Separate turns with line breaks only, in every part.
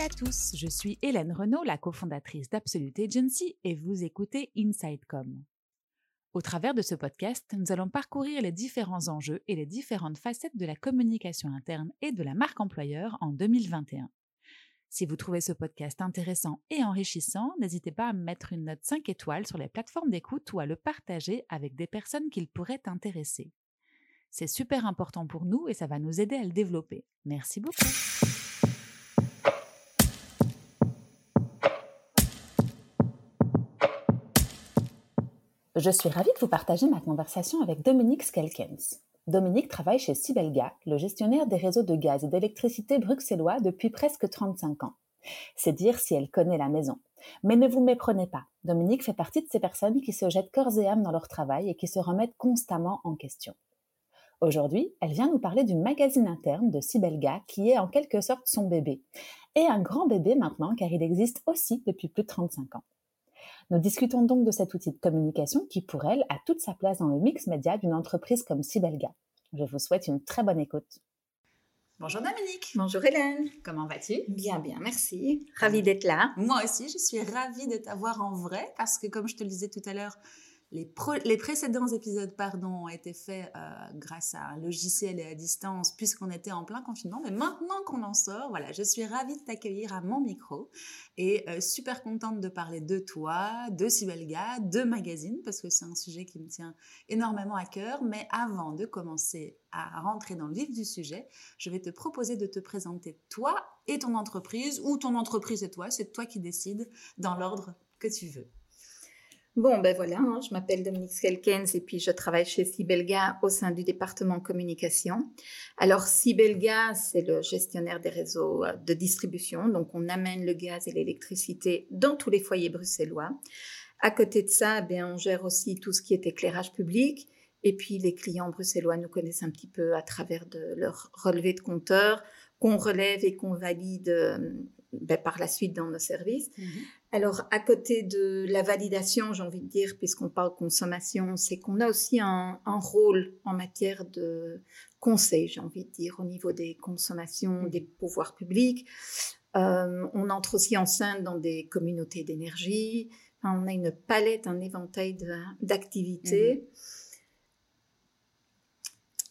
à tous, je suis Hélène Renaud, la cofondatrice d'Absolute Agency et vous écoutez InsideCom. Au travers de ce podcast, nous allons parcourir les différents enjeux et les différentes facettes de la communication interne et de la marque employeur en 2021. Si vous trouvez ce podcast intéressant et enrichissant, n'hésitez pas à mettre une note 5 étoiles sur les plateformes d'écoute ou à le partager avec des personnes qu'il pourrait intéresser. C'est super important pour nous et ça va nous aider à le développer. Merci beaucoup. Je suis ravie de vous partager ma conversation avec Dominique Skelkens. Dominique travaille chez Sibelga, le gestionnaire des réseaux de gaz et d'électricité bruxellois depuis presque 35 ans. C'est dire si elle connaît la maison. Mais ne vous méprenez pas, Dominique fait partie de ces personnes qui se jettent corps et âme dans leur travail et qui se remettent constamment en question. Aujourd'hui, elle vient nous parler du magazine interne de Sibelga qui est en quelque sorte son bébé. Et un grand bébé maintenant car il existe aussi depuis plus de 35 ans. Nous discutons donc de cet outil de communication qui, pour elle, a toute sa place dans le mix média d'une entreprise comme Sibelga. Je vous souhaite une très bonne écoute. Bonjour Dominique.
Bonjour Hélène.
Comment vas-tu?
Bien, bien, merci. Ravie d'être là.
Moi aussi, je suis ravie de t'avoir en vrai parce que, comme je te le disais tout à l'heure, les, précédents épisodes pardon, ont été faits euh, grâce à un logiciel et à distance puisqu'on était en plein confinement. Mais maintenant qu'on en sort, voilà, je suis ravie de t'accueillir à mon micro et euh, super contente de parler de toi, de Sibelga, de magazine parce que c'est un sujet qui me tient énormément à cœur. Mais avant de commencer à rentrer dans le vif du sujet, je vais te proposer de te présenter toi et ton entreprise ou ton entreprise et toi. C'est toi qui décides dans l'ordre que tu veux.
Bon, ben voilà, hein, je m'appelle Dominique Skelkens et puis je travaille chez Sibelga au sein du département communication. Alors Sibelga, c'est le gestionnaire des réseaux euh, de distribution, donc on amène le gaz et l'électricité dans tous les foyers bruxellois. À côté de ça, ben, on gère aussi tout ce qui est éclairage public. Et puis les clients bruxellois nous connaissent un petit peu à travers de leur relevé de compteur qu'on relève et qu'on valide euh, ben, par la suite dans nos services. Mhm. Alors, à côté de la validation, j'ai envie de dire, puisqu'on parle consommation, c'est qu'on a aussi un, rôle en matière de conseil, j'ai envie de dire, au niveau des consommations des pouvoirs publics. Euh, on entre aussi en scène dans des communautés d'énergie. on a une palette, un éventail d'activités.
Mhm.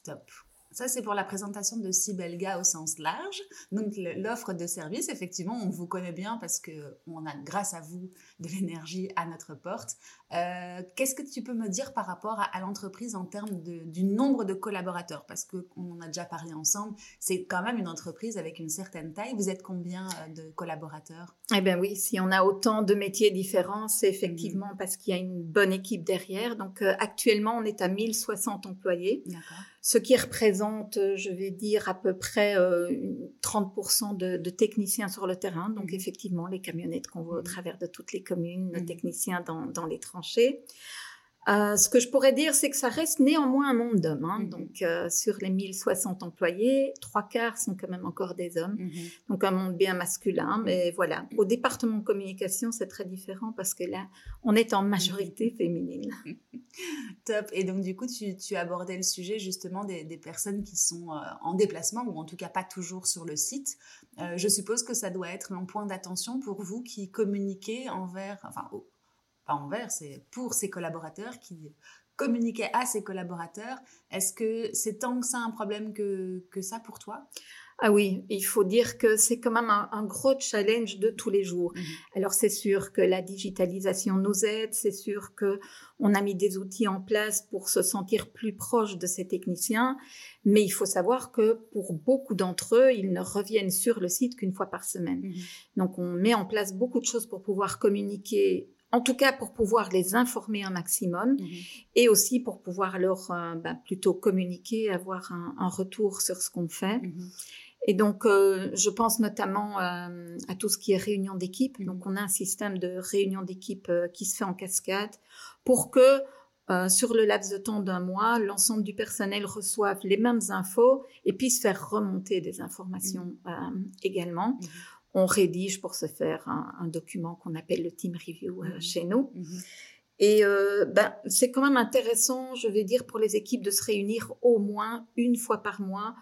Top. Ça, c'est pour la présentation de Sibelga au sens large. Donc, l'offre de service, effectivement, on vous connaît bien parce qu'on a, grâce à vous, de l'énergie à notre porte. Euh, qu'est-ce que tu peux me dire par rapport à, l'entreprise en termes du nombre de collaborateurs? Parce qu'on en a déjà parlé ensemble, c'est quand même une entreprise avec une certaine taille. Vous êtes combien euh, de collaborateurs?
Eh bien oui, si on a autant de métiers différents, c'est effectivement mmh. parce qu'il y a une bonne équipe derrière. Donc euh, actuellement, on est à 1060 employés, ce qui représente, je vais dire, à peu près 30% de, techniciens sur le terrain. Donc mmh. effectivement, les camionnettes qu'on voit au mmh. travers de toutes les communes, nos techniciens dans, dans les transports euh, ce que je pourrais dire, c'est que ça reste néanmoins un monde d'hommes. Hein. Mhm. Donc, euh, sur les 1060 employés, trois quarts sont quand même encore des hommes. Mhm. Donc, un monde bien masculin. Mais voilà, au département de communication, c'est très différent parce que là, on est en majorité féminine.
Top. Et donc, du coup, tu, tu abordais le sujet justement des, personnes qui sont euh, en déplacement ou en tout cas pas toujours sur le site. je suppose que ça doit être un point d'attention pour vous qui communiquez envers, enfin, envers, c'est pour ses collaborateurs qui communiquaient à ses collaborateurs. Est-ce que c'est tant que ça un problème que, que ça pour toi?
Ah oui, il faut dire que c'est quand même un, gros challenge de tous les jours. Mhm. Alors c'est sûr que la digitalisation nous aide, c'est sûr que on a mis des outils en place pour se sentir plus proche de ces techniciens, mais il faut savoir que pour beaucoup d'entre eux, ils ne reviennent sur le site qu'une fois par semaine. Mhm. Donc on met en place beaucoup de choses pour pouvoir communiquer en tout cas pour pouvoir les informer un maximum mhm. et aussi pour pouvoir leur euh, bah, plutôt communiquer, avoir un, retour sur ce qu'on fait. Mhm. Et donc, euh, je pense notamment euh, à tout ce qui est réunion d'équipe. Mhm. Donc, on a un système de réunion d'équipe qui se fait en cascade pour que sur le laps de temps d'un mois, l'ensemble du personnel reçoive les mêmes infos et puisse faire remonter des informations également on rédige pour se faire un, document qu'on appelle le team review euh, mhm. chez nous. Mhm. Et euh, ben, c'est quand même intéressant, je vais dire, pour les équipes de se réunir au moins une fois par mois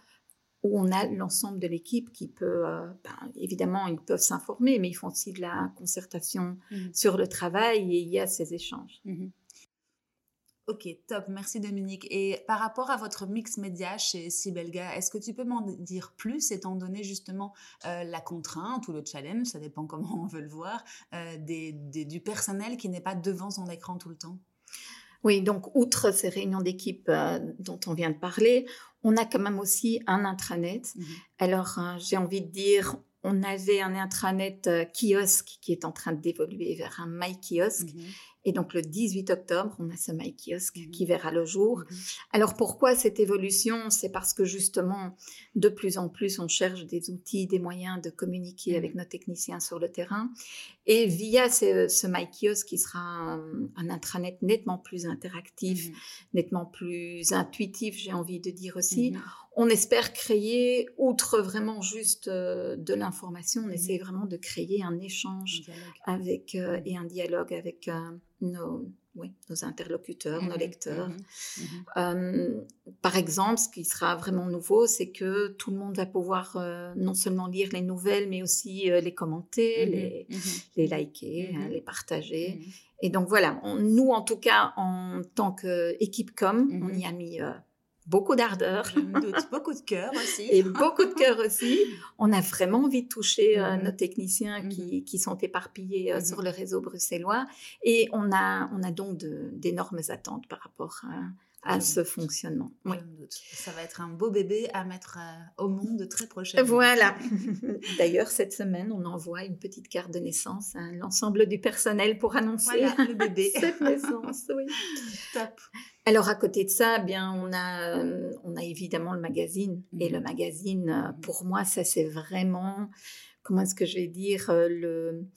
où on a l'ensemble de l'équipe qui peut, euh, ben, évidemment, ils peuvent s'informer, mais ils font aussi de la concertation mmh. sur le travail et il y a ces échanges.
Ok, top, merci Dominique. Et par rapport à votre mix média chez Sibelga, est-ce que tu peux m'en dire plus, étant donné justement euh, la contrainte ou le challenge, ça dépend comment on veut le voir, euh, du personnel qui n'est pas devant son écran tout le temps?
Oui, donc outre ces réunions d'équipe euh, dont on vient de parler, on a quand même aussi un intranet. Mmh Alors, j'ai envie de dire, on avait un intranet kiosque qui est en train d'évoluer vers un My Kiosque. Mmh et donc le 18 octobre, on a ce My Kiosk mhm. qui verra le jour. Mhm. Alors pourquoi cette évolution? C'est parce que justement, de plus en plus, on cherche des outils, des moyens de communiquer mhm. avec nos techniciens sur le terrain. Et via ce, ce My Kiosk, qui sera un, intranet nettement plus interactif, nettement plus intuitif, j'ai envie de dire aussi, on espère créer, outre vraiment juste euh, de l'information, on essaie vraiment de créer un échange avec euh, et un dialogue avec euh, nos, oui, nos interlocuteurs, nos mmh lecteurs. Mmh mmh par exemple, ce qui sera vraiment nouveau, c'est que tout le monde va pouvoir non seulement lire les nouvelles, mais aussi les commenter, les, les, liker, hein, les partager. Et donc voilà, nous en tout cas, en tant qu'équipe com, on y a mis beaucoup d'ardeur.
beaucoup de cœur aussi.
Et beaucoup de cœur aussi. On a vraiment envie de toucher euh, mhm. nos techniciens qui, mhm. qui, sont éparpillés euh, sur mhm. le réseau bruxellois. Et on a, on a donc d'énormes attentes par rapport à, à ce fonctionnement. Oui.
Ça va être un beau bébé à mettre euh, au monde très prochainement.
Voilà. D'ailleurs, cette semaine, on envoie une petite carte de naissance à l'ensemble du personnel pour annoncer
le bébé.
cette naissance. Oui. Top. Alors à côté de ça, eh bien on a euh, on a évidemment le magazine et le mhm. magazine euh, mhm. pour moi ça c'est vraiment comment est-ce que je vais dire le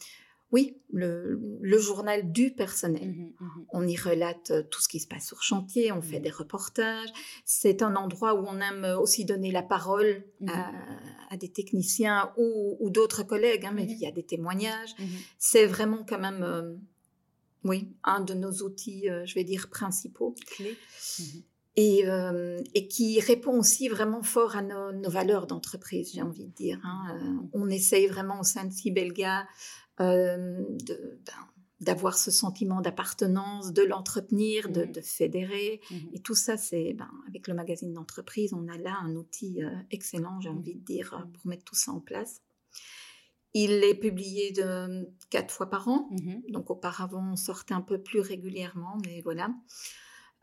oui, le, journal du personnel. Mmh mmh on y relate euh, tout ce qui se passe sur chantier, on fait des reportages. C'est un endroit où on aime aussi donner la parole à, des techniciens ou, d'autres collègues, hein, mais il y a des témoignages. C'est vraiment quand même, euh, oui, un de nos outils, euh, je vais dire, principaux. Et, et, qui répond aussi vraiment fort à nos, valeurs d'entreprise, j'ai envie de dire. Hein. on essaye vraiment au sein de Sibelga euh, ben, d'avoir ce sentiment d'appartenance, de l'entretenir, de, mmh. fédérer. Mmh. Et tout ça, c'est ben, avec le magazine d'entreprise, on a là un outil euh, excellent, j'ai mmh. envie de dire, pour mettre tout ça en place. Il est publié de quatre fois par an, donc auparavant on sortait un peu plus régulièrement, mais voilà.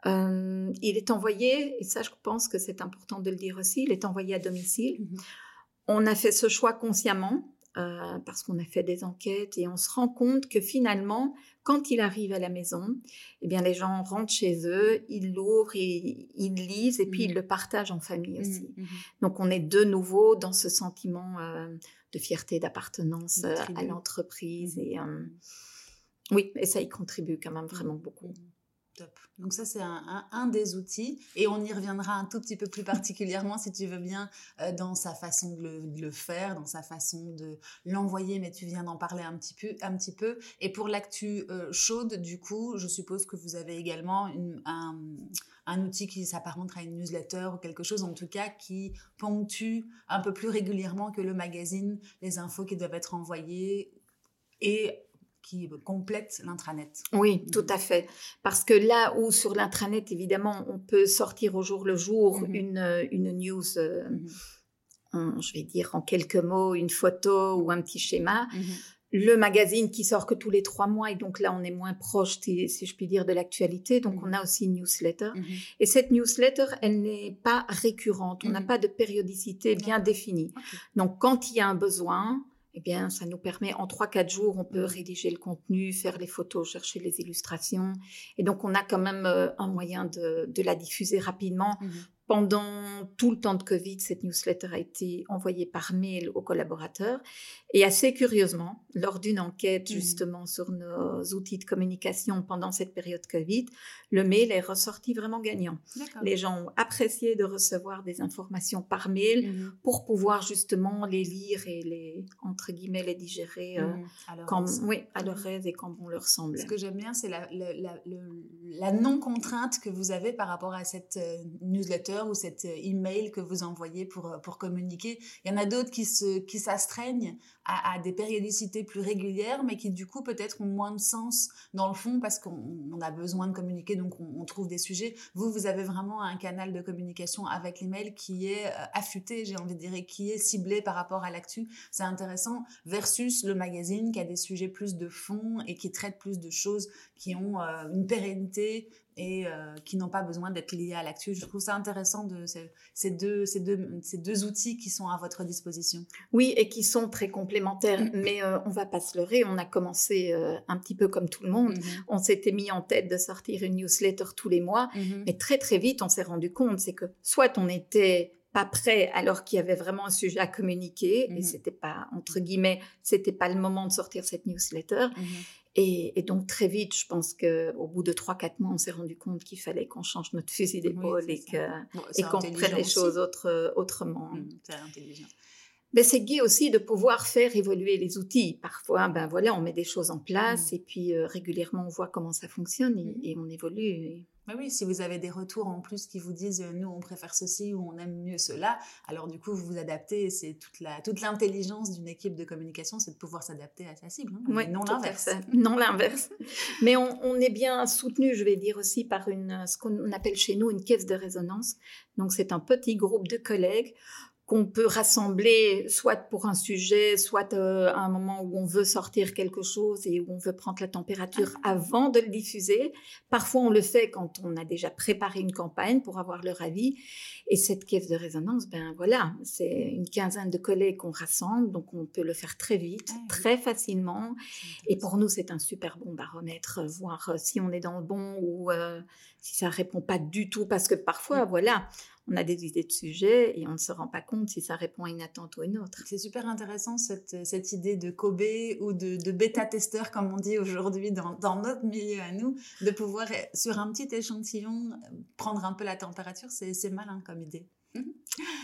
Euh, il est envoyé, et ça je pense que c'est important de le dire aussi, il est envoyé à domicile. On a fait ce choix consciemment euh, parce qu'on a fait des enquêtes et on se rend compte que finalement, quand il arrive à la maison, eh bien les gens rentrent chez eux, ils l'ouvrent, et, ils lisent et puis ils mmh. le partagent en famille mmh, aussi. Mmh. Donc on est de nouveau dans ce sentiment euh, de fierté, d'appartenance euh, à l'entreprise et oui, et ça y contribue quand même vraiment beaucoup.
Donc ça, c'est un, des outils. Et on y reviendra un tout petit peu plus particulièrement, si tu veux bien, euh, dans sa façon de le, faire, dans sa façon de l'envoyer, mais tu viens d'en parler un petit peu. Un petit peu. Et pour l'actu euh, chaude, du coup, je suppose que vous avez également un, outil qui s'apparenterait à une newsletter ou quelque chose, en tout cas, qui ponctue un peu plus régulièrement que le magazine les infos qui doivent être envoyées et qui complète l'intranet.
Oui, tout à fait. Parce que là où sur l'intranet, évidemment, on peut sortir au jour le jour mhm. une, euh, une news, euh, mhm. je vais dire en quelques mots, une photo ou un petit schéma. Mhm. Le magazine qui sort que tous les trois mois, et donc là on est moins proche, si je puis dire, de l'actualité. Donc on a aussi une newsletter. Et cette newsletter, elle n'est pas récurrente. On n'a pas de périodicité bien définie. Donc quand il y a un besoin, eh bien, ça nous permet, en 3-4 jours, on peut rédiger le contenu, faire les photos, chercher les illustrations. Et donc, on a quand même euh, un moyen de, la diffuser rapidement mmh pendant tout le temps de Covid, cette newsletter a été envoyée par mail aux collaborateurs. Et assez curieusement, lors d'une enquête mmh. justement sur nos outils de communication pendant cette période Covid, le mail est ressorti vraiment gagnant. Les gens ont apprécié de recevoir des informations par mail mmh. pour pouvoir justement les lire et les, entre guillemets, les digérer euh, mmh. à oui, à leur aise et quand bon leur semble.
Ce que j'aime bien, c'est la, la, non-contrainte que vous avez par rapport à cette euh, newsletter newsletter ou cet email que vous envoyez pour, pour communiquer. Il y en a d'autres qui se qui s'astreignent à, des périodicités plus régulières, mais qui du coup peut-être ont moins de sens dans le fond parce qu'on a besoin de communiquer, donc on, trouve des sujets. Vous, vous avez vraiment un canal de communication avec l'email qui est affûté, j'ai envie de dire, qui est ciblé par rapport à l'actu. C'est intéressant versus le magazine qui a des sujets plus de fond et qui traite plus de choses qui ont euh, une pérennité et euh, qui n'ont pas besoin d'être liées à l'actu. Je trouve ça intéressant de ces deux, ces, deux, ces deux outils qui sont à votre disposition.
Oui, et qui sont très complémentaires. Mm. Mais euh, on va pas se leurrer, on a commencé un petit peu comme tout le monde. Mm-hmm. On s'était mis en tête de sortir une newsletter tous les mois, mm-hmm. mais très très vite on s'est rendu compte, c'est que soit on était pas prêt alors qu'il y avait vraiment un sujet à communiquer et mm-hmm. c'était pas entre guillemets c'était pas le moment de sortir cette newsletter et, donc très vite, je pense qu'au bout de 3-4 mois, on s'est rendu compte qu'il fallait qu'on change notre fusil d'épaule et qu'on prenne les choses autre, autrement. Mmh, c'est intelligent. Mais c'est gai aussi de pouvoir faire évoluer les outils. Parfois, ben voilà, on met des choses en place mmh. et puis euh, régulièrement on voit comment ça fonctionne et, mmh. on évolue
oui, si vous avez des retours en plus qui vous disent euh, nous on préfère ceci ou on aime mieux cela, alors du coup vous vous adaptez. C'est toute la toute l'intelligence d'une équipe de communication, c'est de pouvoir s'adapter à sa cible, hein,
non l'inverse. Non l'inverse. Mais on, est bien soutenu, je vais dire aussi par une ce qu'on appelle chez nous une caisse de résonance. Donc c'est un petit groupe de collègues qu'on peut rassembler soit pour un sujet, soit euh, à un moment où on veut sortir quelque chose et où on veut prendre la température avant de le diffuser. Parfois, on le fait quand on a déjà préparé une campagne pour avoir leur avis. Et cette caisse de résonance, ben voilà, c'est une quinzaine de collègues qu'on rassemble, donc on peut le faire très vite, ah très facilement. Et pour nous, c'est un super bon baromètre, euh, voir euh, si on est dans le bon ou si ça répond pas du tout, parce que parfois, voilà, on a des idées de sujet et on ne se rend pas compte si ça répond à une attente ou une autre.
C'est super intéressant cette, cette idée de Kobe ou de, de bêta-testeur, comme on dit aujourd'hui dans, dans, notre milieu à nous, de pouvoir, sur un petit échantillon, prendre un peu la température. C'est malin comme idée.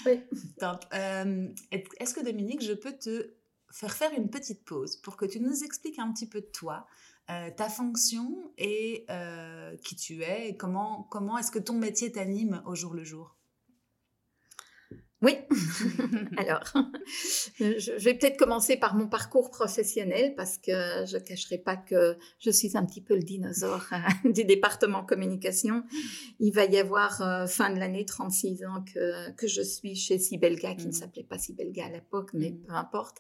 Oui. Euh, est-ce que Dominique, je peux te faire faire une petite pause pour que tu nous expliques un petit peu de toi, euh, ta fonction et euh, qui tu es et comment, comment est-ce que ton métier t'anime au jour le jour?
Oui. Alors, je vais peut-être commencer par mon parcours professionnel parce que je ne cacherai pas que je suis un petit peu le dinosaure euh, du département communication. Il va y avoir euh, fin de l'année 36 ans que, que je suis chez Sibelga, qui ne mm. s'appelait pas Sibelga à l'époque, mais mm. peu importe.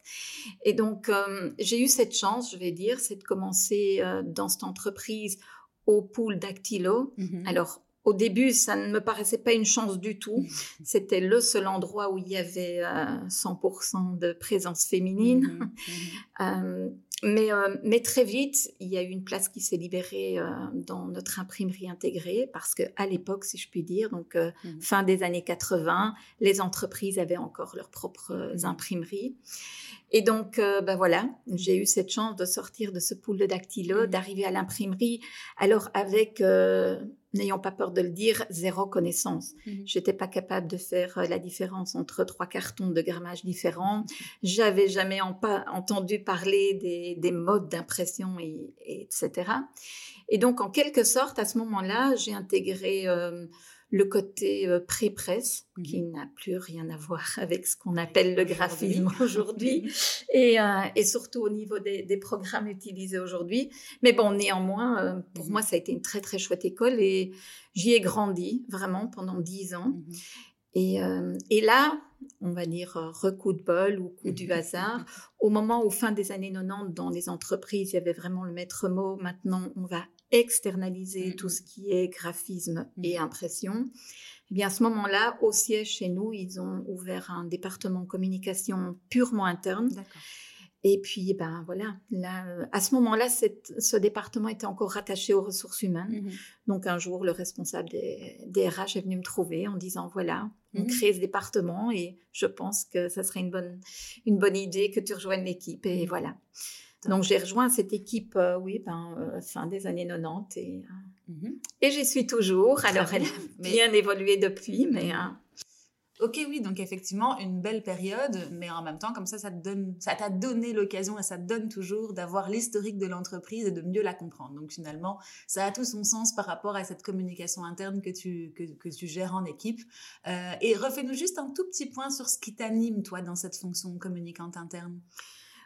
Et donc, euh, j'ai eu cette chance, je vais dire, c'est de commencer dans cette entreprise au pool Dactylo. Mm-hmm. Alors, au début, ça ne me paraissait pas une chance du tout. C'était le seul endroit où il y avait 100% euh, de présence féminine. Mmh, mmh. Euh, mais, euh, mais, très vite, il y a eu une place qui s'est libérée dans notre imprimerie intégrée parce que à l'époque, si je puis dire, donc fin des années 80, les entreprises avaient encore leurs propres imprimeries. Et donc, ben voilà, j'ai eu cette chance de sortir de ce pool de dactylo, d'arriver à l'imprimerie, alors avec n'ayant pas peur de le dire, zéro connaissance. Je mhm. J'étais pas capable de faire euh, la différence entre trois cartons de grammage différents. J'avais jamais pas entendu parler des, modes d'impression, et, etc. Et donc, en quelque sorte, à ce moment-là, j'ai intégré euh, le côté euh, pré-presse, qui n'a plus rien à voir avec ce qu'on appelle le graphisme aujourd'hui, et, euh, et, surtout au niveau des, des programmes utilisés aujourd'hui. Mais bon, néanmoins, euh, pour mhm. moi, ça a été une très très chouette école et j'y ai grandi vraiment pendant dix ans. Mhm. Et, et, là, on va dire recoup de bol ou coup du hasard, au moment où fin des années 90, dans les entreprises, il y avait vraiment le maître mot, maintenant on va externaliser mm, tout mm. ce qui est graphisme mm. et impression. Eh bien, à ce moment-là, au siège chez nous, ils ont ouvert un département communication purement interne. Et puis, ben voilà, là, euh, à ce moment-là, ce département était encore rattaché aux ressources humaines. Mm-hmm. Donc, un jour, le responsable des, RH est venu me trouver en disant voilà, on mm-hmm. crée ce département et je pense que ça serait une bonne, une bonne idée que tu rejoignes l'équipe. Et mm-hmm. voilà. Donc j'ai rejoint cette équipe, euh, oui, ben, euh, fin des années 90 et, euh, et j'y suis toujours. Alors elle a bien évolué depuis, mais...
Ok, oui, donc effectivement, une belle période, mais en même temps, comme ça, ça donne, ça t'a donné l'occasion et ça te donne toujours d'avoir l'historique de l'entreprise et de mieux la comprendre. Donc finalement, ça a tout son sens par rapport à cette communication interne que tu, que, tu gères en équipe. Euh, et refais-nous juste un tout petit point sur ce qui t'anime, toi, dans cette fonction communicante interne.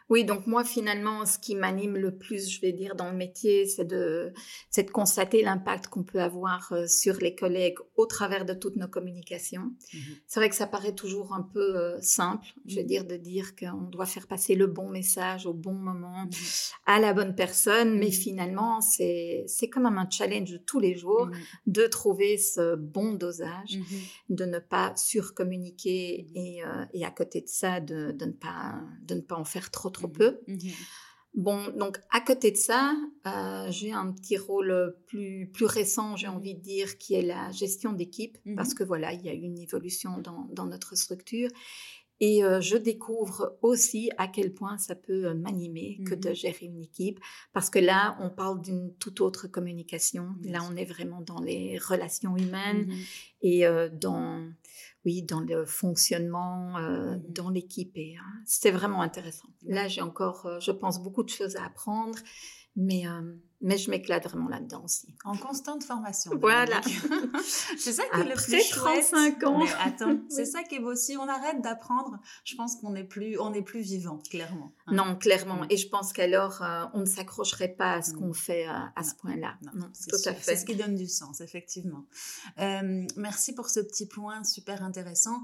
Oui, donc moi finalement, ce qui m'anime le plus, je vais dire, dans le métier, c'est de, c'est de constater l'impact qu'on peut avoir euh, sur les collègues au travers de toutes nos communications. Mhm. C'est vrai que ça paraît toujours un peu euh, simple, je vais mhm. dire, de dire qu'on doit faire passer le bon message au bon moment mhm. à la bonne personne, mais finalement, c'est, c'est quand même un challenge de tous les jours de trouver ce bon dosage, de ne pas surcommuniquer et, euh, et à côté de ça, de, de, ne, pas, de ne pas en faire trop trop peu. Mhm. Bon, donc à côté de ça, euh, j'ai un petit rôle plus, plus récent, j'ai envie de dire, qui est la gestion d'équipe, mhm. parce que voilà, il y a eu une évolution dans, dans notre structure. Et euh, je découvre aussi à quel point ça peut euh, m'animer que de mhm. gérer une équipe, parce que là, on parle d'une toute autre communication. Là, on est vraiment dans les relations humaines et dans oui, dans le fonctionnement, euh, mmh dans l'équipe. Et hein, c'était vraiment intéressant. Là, j'ai encore, euh, je pense, beaucoup de choses à apprendre, mais euh, mais je m'éclate vraiment là-dedans aussi.
En constante formation.
Voilà.
c'est ça qui est le plus 35 ans. Mais attends, c'est ça qui est beau. Si on arrête d'apprendre, je pense qu'on est plus, on est plus vivant, clairement.
Hein. Non, clairement. Mm. Et je pense qu'alors, euh, on ne s'accrocherait pas à ce mm. qu'on fait euh, à ce point-là. Non, tout à fait.
C'est ce qui donne du sens, effectivement. Euh, merci pour ce petit point super intéressant.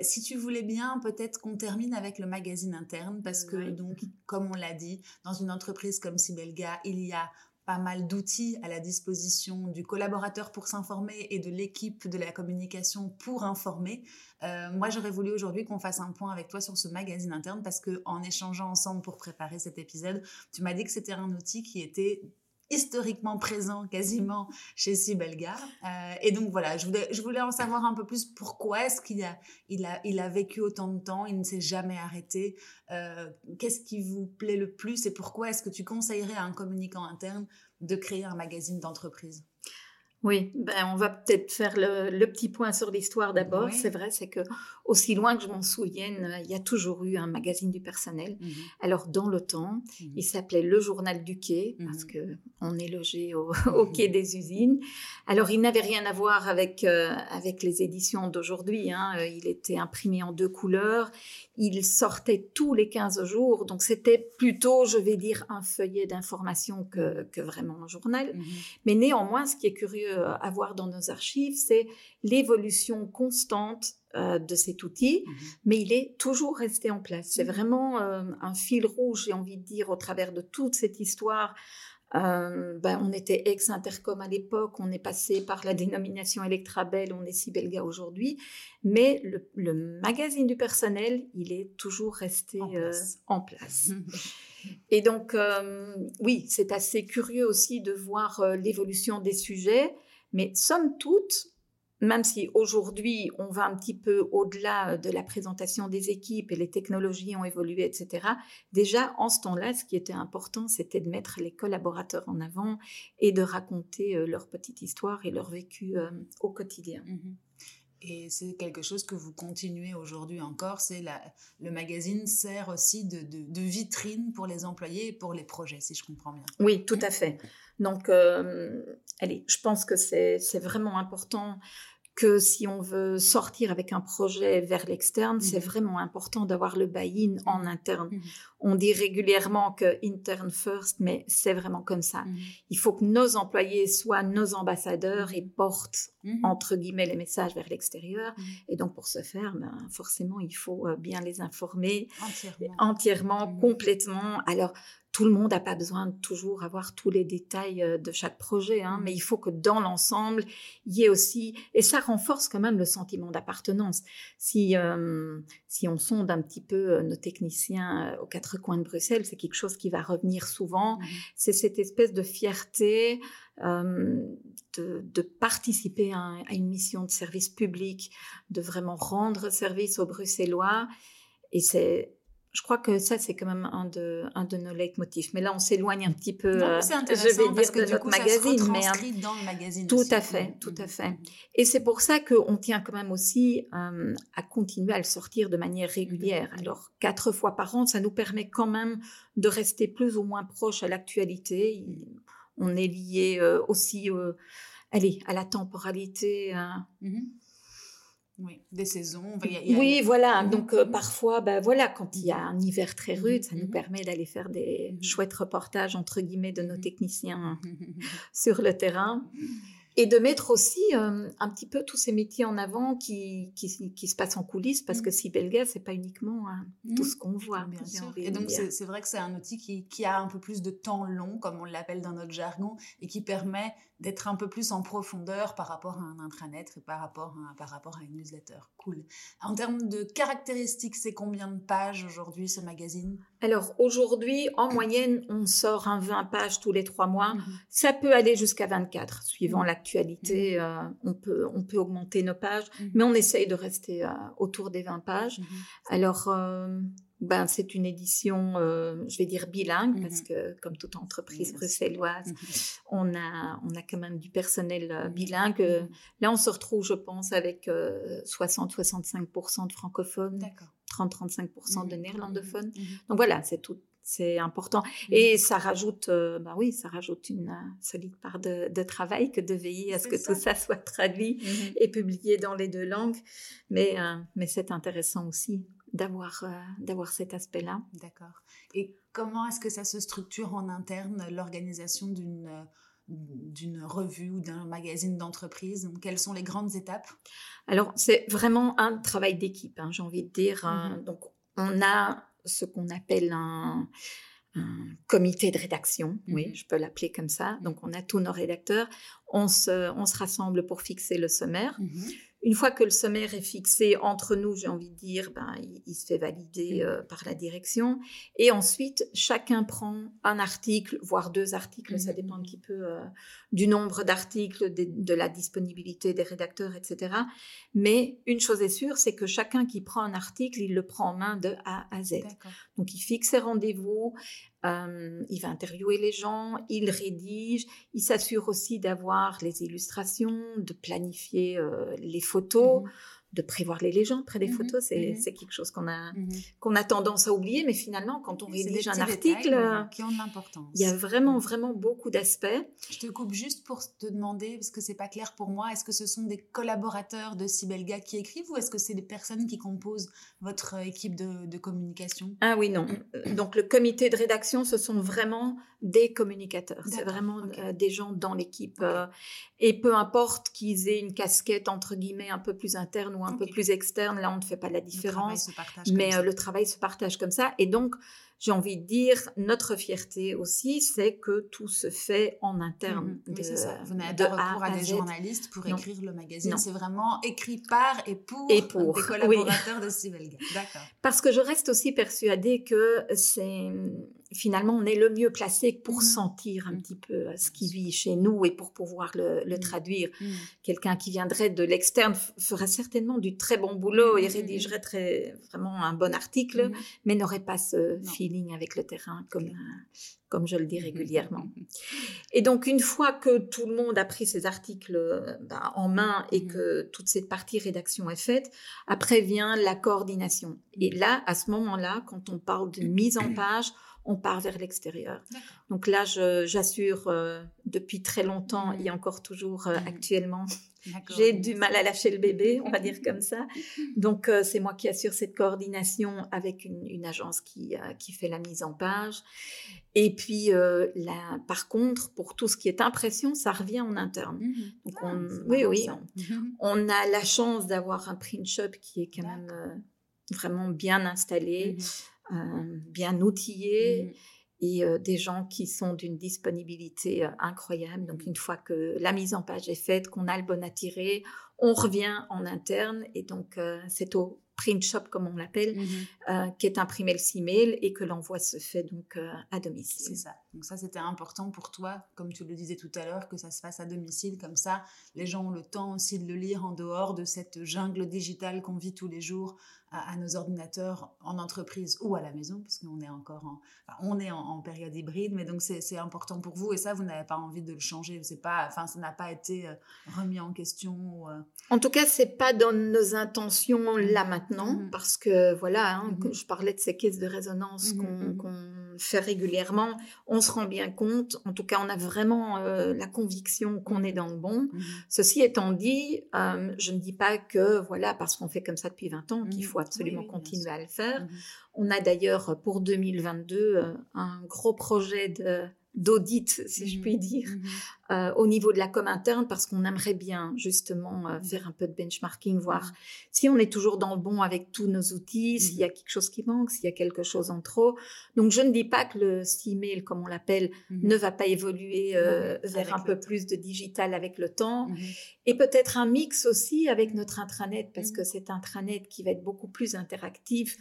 si tu voulais bien, peut-être qu'on termine avec le magazine interne, parce que donc, comme on l'a dit, dans une entreprise comme Sibelga, il y a pas mal d'outils à la disposition du collaborateur pour s'informer et de l'équipe de la communication pour informer. Euh, moi, j'aurais voulu aujourd'hui qu'on fasse un point avec toi sur ce magazine interne parce que en échangeant ensemble pour préparer cet épisode, tu m'as dit que c'était un outil qui était historiquement présent quasiment chez Sibelga. Euh, et donc voilà, je voulais, je voulais en savoir un peu plus pourquoi est-ce qu'il a, il a, il a vécu autant de temps, il ne s'est jamais arrêté. Euh, qu'est-ce qui vous plaît le plus et pourquoi est-ce que tu conseillerais à un communicant interne de créer un magazine d'entreprise?
Oui, ben on va peut-être faire le, petit point sur l'histoire d'abord. C'est vrai, c'est que aussi loin que je m'en souvienne, il y a toujours eu un magazine du personnel. Mhm. Alors dans le temps, mhm. il s'appelait Le Journal du Quai parce mhm. que on est logé au, quai des usines. Alors il n'avait rien à voir avec euh, avec les éditions d'aujourd'hui. Hein. Euh, il était imprimé en deux couleurs. Il sortait tous les 15 jours, donc c'était plutôt, je vais dire, un feuillet d'information que, que vraiment un journal. Mais néanmoins, ce qui est curieux euh, à voir dans nos archives, c'est l'évolution constante euh, de cet outil, mhm. mais il est toujours resté en place. C'est mhm. vraiment euh, un fil rouge, j'ai envie de dire, au travers de toute cette histoire. ben, on était ex-intercom à l'époque, on est passé par la dénomination Electrabel, on est Sibelga aujourd'hui, mais le, magazine du personnel, il est toujours resté en place. Et donc, euh, oui, c'est assez curieux aussi de voir euh, l'évolution des sujets, mais somme toute, même si aujourd'hui on va un petit peu au-delà de la présentation des équipes et les technologies ont évolué, etc., déjà en ce temps-là, ce qui était important, c'était de mettre les collaborateurs en avant et de raconter euh, leur petite histoire et leur vécu au quotidien.
Mmh et c'est quelque chose que vous continuez aujourd'hui encore. C'est le magazine sert aussi de, de, vitrine pour les employés et pour les projets, si je comprends bien.
Oui, tout à fait. Donc, euh, allez, je pense que c'est vraiment important que si on veut sortir avec un projet vers l'externe, c'est mhm. vraiment important d'avoir le buy-in en interne. Mhm. On dit régulièrement que intern first, mais c'est vraiment comme ça. Il faut que nos employés soient nos ambassadeurs et portent entre guillemets les messages vers l'extérieur. Et donc pour ce faire, ben, forcément, il faut euh, bien les informer entièrement, entièrement complètement. Alors tout le monde n'a pas besoin de toujours avoir tous les détails euh, de chaque projet, hein, mais il faut que dans l'ensemble, il y ait aussi, et ça renforce quand même le sentiment d'appartenance. Si, euh, si on sonde un petit peu euh, nos techniciens aux quatre coins de Bruxelles, c'est quelque chose qui va revenir souvent, mmh c'est cette espèce de fierté de, participer à, à, une mission de service public, de vraiment rendre service aux Bruxellois. Et c'est je crois que ça, c'est quand même un de, un de nos leitmotifs. Mais là, on s'éloigne un petit peu,
non, c'est intéressant, je vais dire, parce que de du notre coup, magazine. Ça se mais hein, dans le magazine
Tout
aussi.
à fait, tout à fait. Et c'est pour ça qu'on tient quand même aussi euh, à continuer à le sortir de manière régulière. Alors, quatre fois par an, ça nous permet quand même de rester plus ou moins proche à l'actualité. On est lié euh, aussi, euh, allez, à la temporalité. Hein.
Oui, des saisons.
Oui, voilà. Donc euh, parfois, ben voilà, quand il y a un hiver très rude, ça nous permet d'aller faire des chouettes reportages entre guillemets de nos techniciens sur le terrain et de mettre aussi euh, un petit peu tous ces métiers en avant qui, qui, qui se passent en coulisses parce que si Belga, c'est pas uniquement hein, tout ce qu'on voit.
Bien sûr. Et donc c'est vrai que c'est un outil qui, qui, a un peu plus de temps long, comme on l'appelle dans notre jargon, et qui permet d'être un peu plus en profondeur par rapport à un intranet et par rapport à, par rapport à une newsletter. Cool. En termes de caractéristiques, c'est combien de pages aujourd'hui ce magazine?
Alors aujourd'hui, en moyenne, on sort un 20 pages tous les trois mois. Mhm. Ça peut aller jusqu'à 24, suivant mhm. L'actualité. Mhm. Euh, on, peut, on peut augmenter nos pages, mais on essaye de rester euh, autour des 20 pages. Alors, euh, ben, c'est une édition, je vais dire bilingue, parce mmh que comme toute entreprise bruxelloise, mmh on, a, on a quand même du personnel mmh bilingue. Là, on se retrouve, je pense, avec 60-65% de francophones, 30-35% de néerlandophones. Donc voilà, c'est tout. C'est important. Et ça rajoute, ben oui, ça rajoute une solide part de, travail que de veiller à ce que tout ça soit traduit et publié dans les deux langues. Mais, mais c'est intéressant aussi d'avoir euh, d'avoir cet aspect-là.
D'accord. Et comment est-ce que ça se structure en interne l'organisation d'une euh, d'une revue ou d'un magazine d'entreprise? Quelles sont les grandes étapes?
Alors, c'est vraiment un travail d'équipe, hein, j'ai envie de dire. Hein. Mm-hmm. Donc, on a ce qu'on appelle un, comité de rédaction, oui, mm-hmm. je peux l'appeler comme ça. Donc, on a tous nos rédacteurs. On se, on se rassemble pour fixer le sommaire. Mm-hmm. Une fois que le sommaire est fixé entre nous, j'ai envie de dire, ben, il, se fait valider mmh. euh, par la direction. Et ensuite, chacun prend un article, voire deux articles, ça mmh. dépend un petit peu euh, du nombre d'articles, de, la disponibilité des rédacteurs, etc. Mais une chose est sûre, c'est que chacun qui prend un article, il le prend en main de A à Z. Donc, il fixe ses rendez-vous, il va interviewer les gens, il rédige, il s'assure aussi d'avoir les illustrations, de planifier les photos. Mmh de prévoir les légendes près des mmh photos, mmh c'est quelque chose qu'on a, mmh qu'on a tendance à oublier, mais finalement, quand on rédige un article,
qui ont de l'importance.
Il y a vraiment, vraiment beaucoup d'aspects.
Je te coupe juste pour te demander, parce que c'est pas clair pour moi, est-ce que ce sont des collaborateurs de Sibelga qui écrivent ou est-ce que c'est des personnes qui composent votre équipe de, de communication?
Ah oui, non. Euh, donc le comité de rédaction, ce sont vraiment des communicateurs. C'est vraiment euh, des gens dans l'équipe. Euh, et peu importe qu'ils aient une casquette, entre guillemets, un peu plus interne ou un peu plus externe, là, on ne fait pas la différence. mais euh, le travail se partage comme ça. Et donc, j'ai envie de dire, notre fierté aussi, c'est que tout se fait en interne.
Mmh oui, ça. Vous n'avez pas recours à, des journalistes pour écrire le magazine. C'est vraiment écrit par et pour, et pour. des collaborateurs de Sibelga. D'accord.
Parce que je reste aussi persuadée que c'est finalement, on est le mieux placé pour mmh. sentir un mmh. petit peu euh, ce qui vit chez nous et pour pouvoir le, mmh. traduire. Quelqu'un qui viendrait de l'externe ferait certainement du très bon boulot et rédigerait très, vraiment un bon article, mais n'aurait pas ce feeling avec le terrain comme, comme je le dis régulièrement. Et donc, une fois que tout le monde a pris ses articles euh, ben, en main et que toute cette partie rédaction est faite, après vient la coordination. Et là, à ce moment-là, quand on parle de mise en page, on part vers l'extérieur. Donc là, j'assure euh, depuis très longtemps et encore toujours euh, actuellement, j'ai du mal à lâcher le bébé, on va dire comme ça. Donc euh, c'est moi qui assure cette coordination avec une, agence qui, qui fait la mise en page. Et puis là, par contre, pour tout ce qui est impression, ça revient en interne. Mmh Donc ah, oui, oui, on, a la chance d'avoir un print shop qui est quand même vraiment bien installé. Mmh bien outillés mmh. Et euh, des gens qui sont d'une disponibilité euh, incroyable. Donc une fois que la mise en page est faite, qu'on a le bon à tirer, on revient en interne et donc c'est au print shop comme on l'appelle, mmh qui est imprimé le 6 mail et que l'envoi se fait donc à domicile.
C'est ça. Donc ça, c'était important pour toi, comme tu le disais tout à l'heure, que ça se fasse à domicile, comme ça, les gens ont le temps aussi de le lire en dehors de cette jungle digitale qu'on vit tous les jours à, nos ordinateurs en entreprise ou à la maison, parce qu'on est encore en, on est en, période hybride, mais donc c'est important pour vous et ça, vous n'avez pas envie de le changer. C'est pas, enfin, ça n'a pas été euh, remis en question.
Euh. En tout cas, c'est pas dans nos intentions là maintenant, mmh parce que voilà, hein, mmh je parlais de ces caisses de résonance mmh qu'on fait régulièrement. On se rend bien compte, en tout cas, on a vraiment euh, la conviction qu'on est dans le bon. Ceci étant dit, je ne dis pas que voilà, parce qu'on fait comme ça depuis 20 ans, qu'il faut absolument continuer à le faire. On a d'ailleurs pour 2022 euh, un gros projet de d'audit, si je mmh puis dire, mmh euh, au niveau de la com interne, parce qu'on aimerait bien justement euh, mmh. faire un peu de benchmarking, voir si on est toujours dans le bon avec tous nos outils, s'il y a quelque chose qui manque, s'il y a quelque chose en trop. Donc je ne dis pas que le C-mail, comme on l'appelle, ne va pas évoluer euh, vers un peu plus de digital avec le temps, et peut-être un mix aussi avec notre intranet, parce que c'est un intranet qui va être beaucoup plus interactif.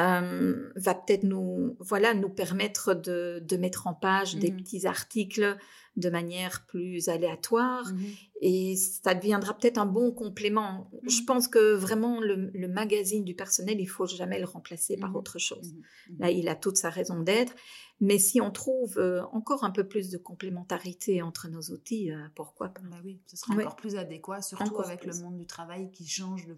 Euh, va peut-être nous, voilà, nous permettre de, de mettre en page des mmh petits articles de manière plus aléatoire mmh et ça deviendra peut-être un bon complément. Mmh Je pense que vraiment le, le, magazine du personnel, il faut jamais le remplacer par autre chose. Là, il a toute sa raison d'être. Mais si on trouve euh, encore un peu plus de complémentarité entre nos outils, euh, pourquoi pas?
Bah oui, ce sera encore plus adéquat, surtout avec le monde du travail qui change de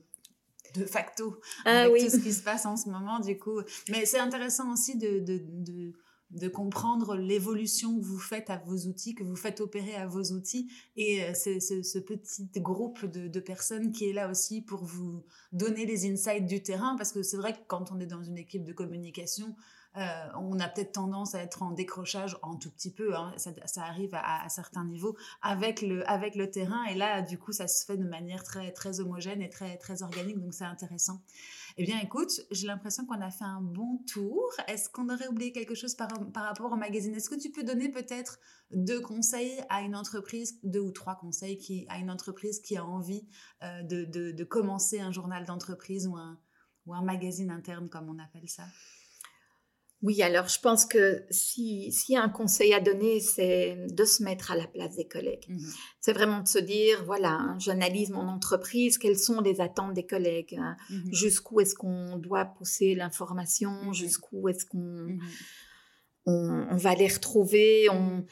de facto ah avec tout ce qui se passe en ce moment du coup. Mais c'est intéressant aussi de, de, de, comprendre l'évolution que vous faites à vos outils, que vous faites opérer à vos outils. Et euh, c'est ce, petit groupe de, de, personnes qui est là aussi pour vous donner les insights du terrain. Parce que c'est vrai que quand on est dans une équipe de communication, euh, on a peut-être tendance à être en décrochage en tout petit peu, hein, ça, arrive à, certains niveaux avec le, terrain et là du coup ça se fait de manière très, très homogène et très, très organique donc c'est intéressant. Eh bien écoute, j'ai l'impression qu'on a fait un bon tour. Est-ce qu'on aurait oublié quelque chose par, rapport au magazine? Est-ce que tu peux donner peut-être deux conseils à une entreprise, deux ou trois conseils à une entreprise qui a envie euh, de, commencer un journal d'entreprise ou un magazine interne comme on appelle ça?
Oui, alors je pense que si, si un conseil à donner, c'est de se mettre à la place des collègues. Mmh c'est vraiment de se dire, voilà, hein, j'analyse mon entreprise, quelles sont les attentes des collègues, hein, mmh jusqu'où est-ce qu'on doit pousser l'information, mmh jusqu'où est-ce qu'on on, va les retrouver. On,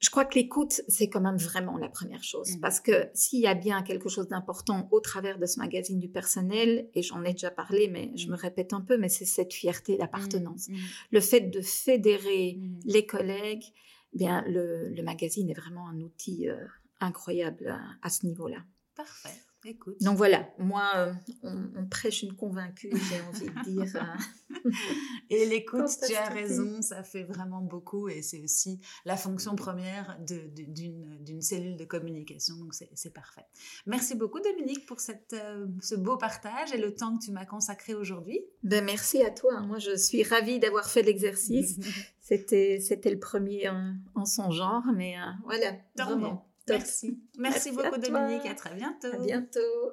je crois que l'écoute, c'est quand même vraiment la première chose. Mmh. Parce que s'il y a bien quelque chose d'important au travers de ce magazine du personnel, et j'en ai déjà parlé, mais je mmh. me répète un peu, mais c'est cette fierté d'appartenance. Mmh. Le fait de fédérer les collègues, eh bien, le, magazine est vraiment un outil euh, incroyable à ce niveau-là.
Parfait.
Donc voilà, moi, euh, on, prêche une convaincue, j'ai envie de dire. Euh.
et l'écoute, tu as raison, ça fait vraiment beaucoup et c'est aussi la fonction première d'une cellule de communication, donc c'est parfait. Merci beaucoup Dominique pour cette, euh, ce beau partage et le temps que tu m'as consacré aujourd'hui.
Ben, merci à toi, moi je suis ravie d'avoir fait l'exercice. C'était le premier en, son genre, mais voilà,
vraiment. Merci. Merci, beaucoup Dominique. À très bientôt.
À bientôt.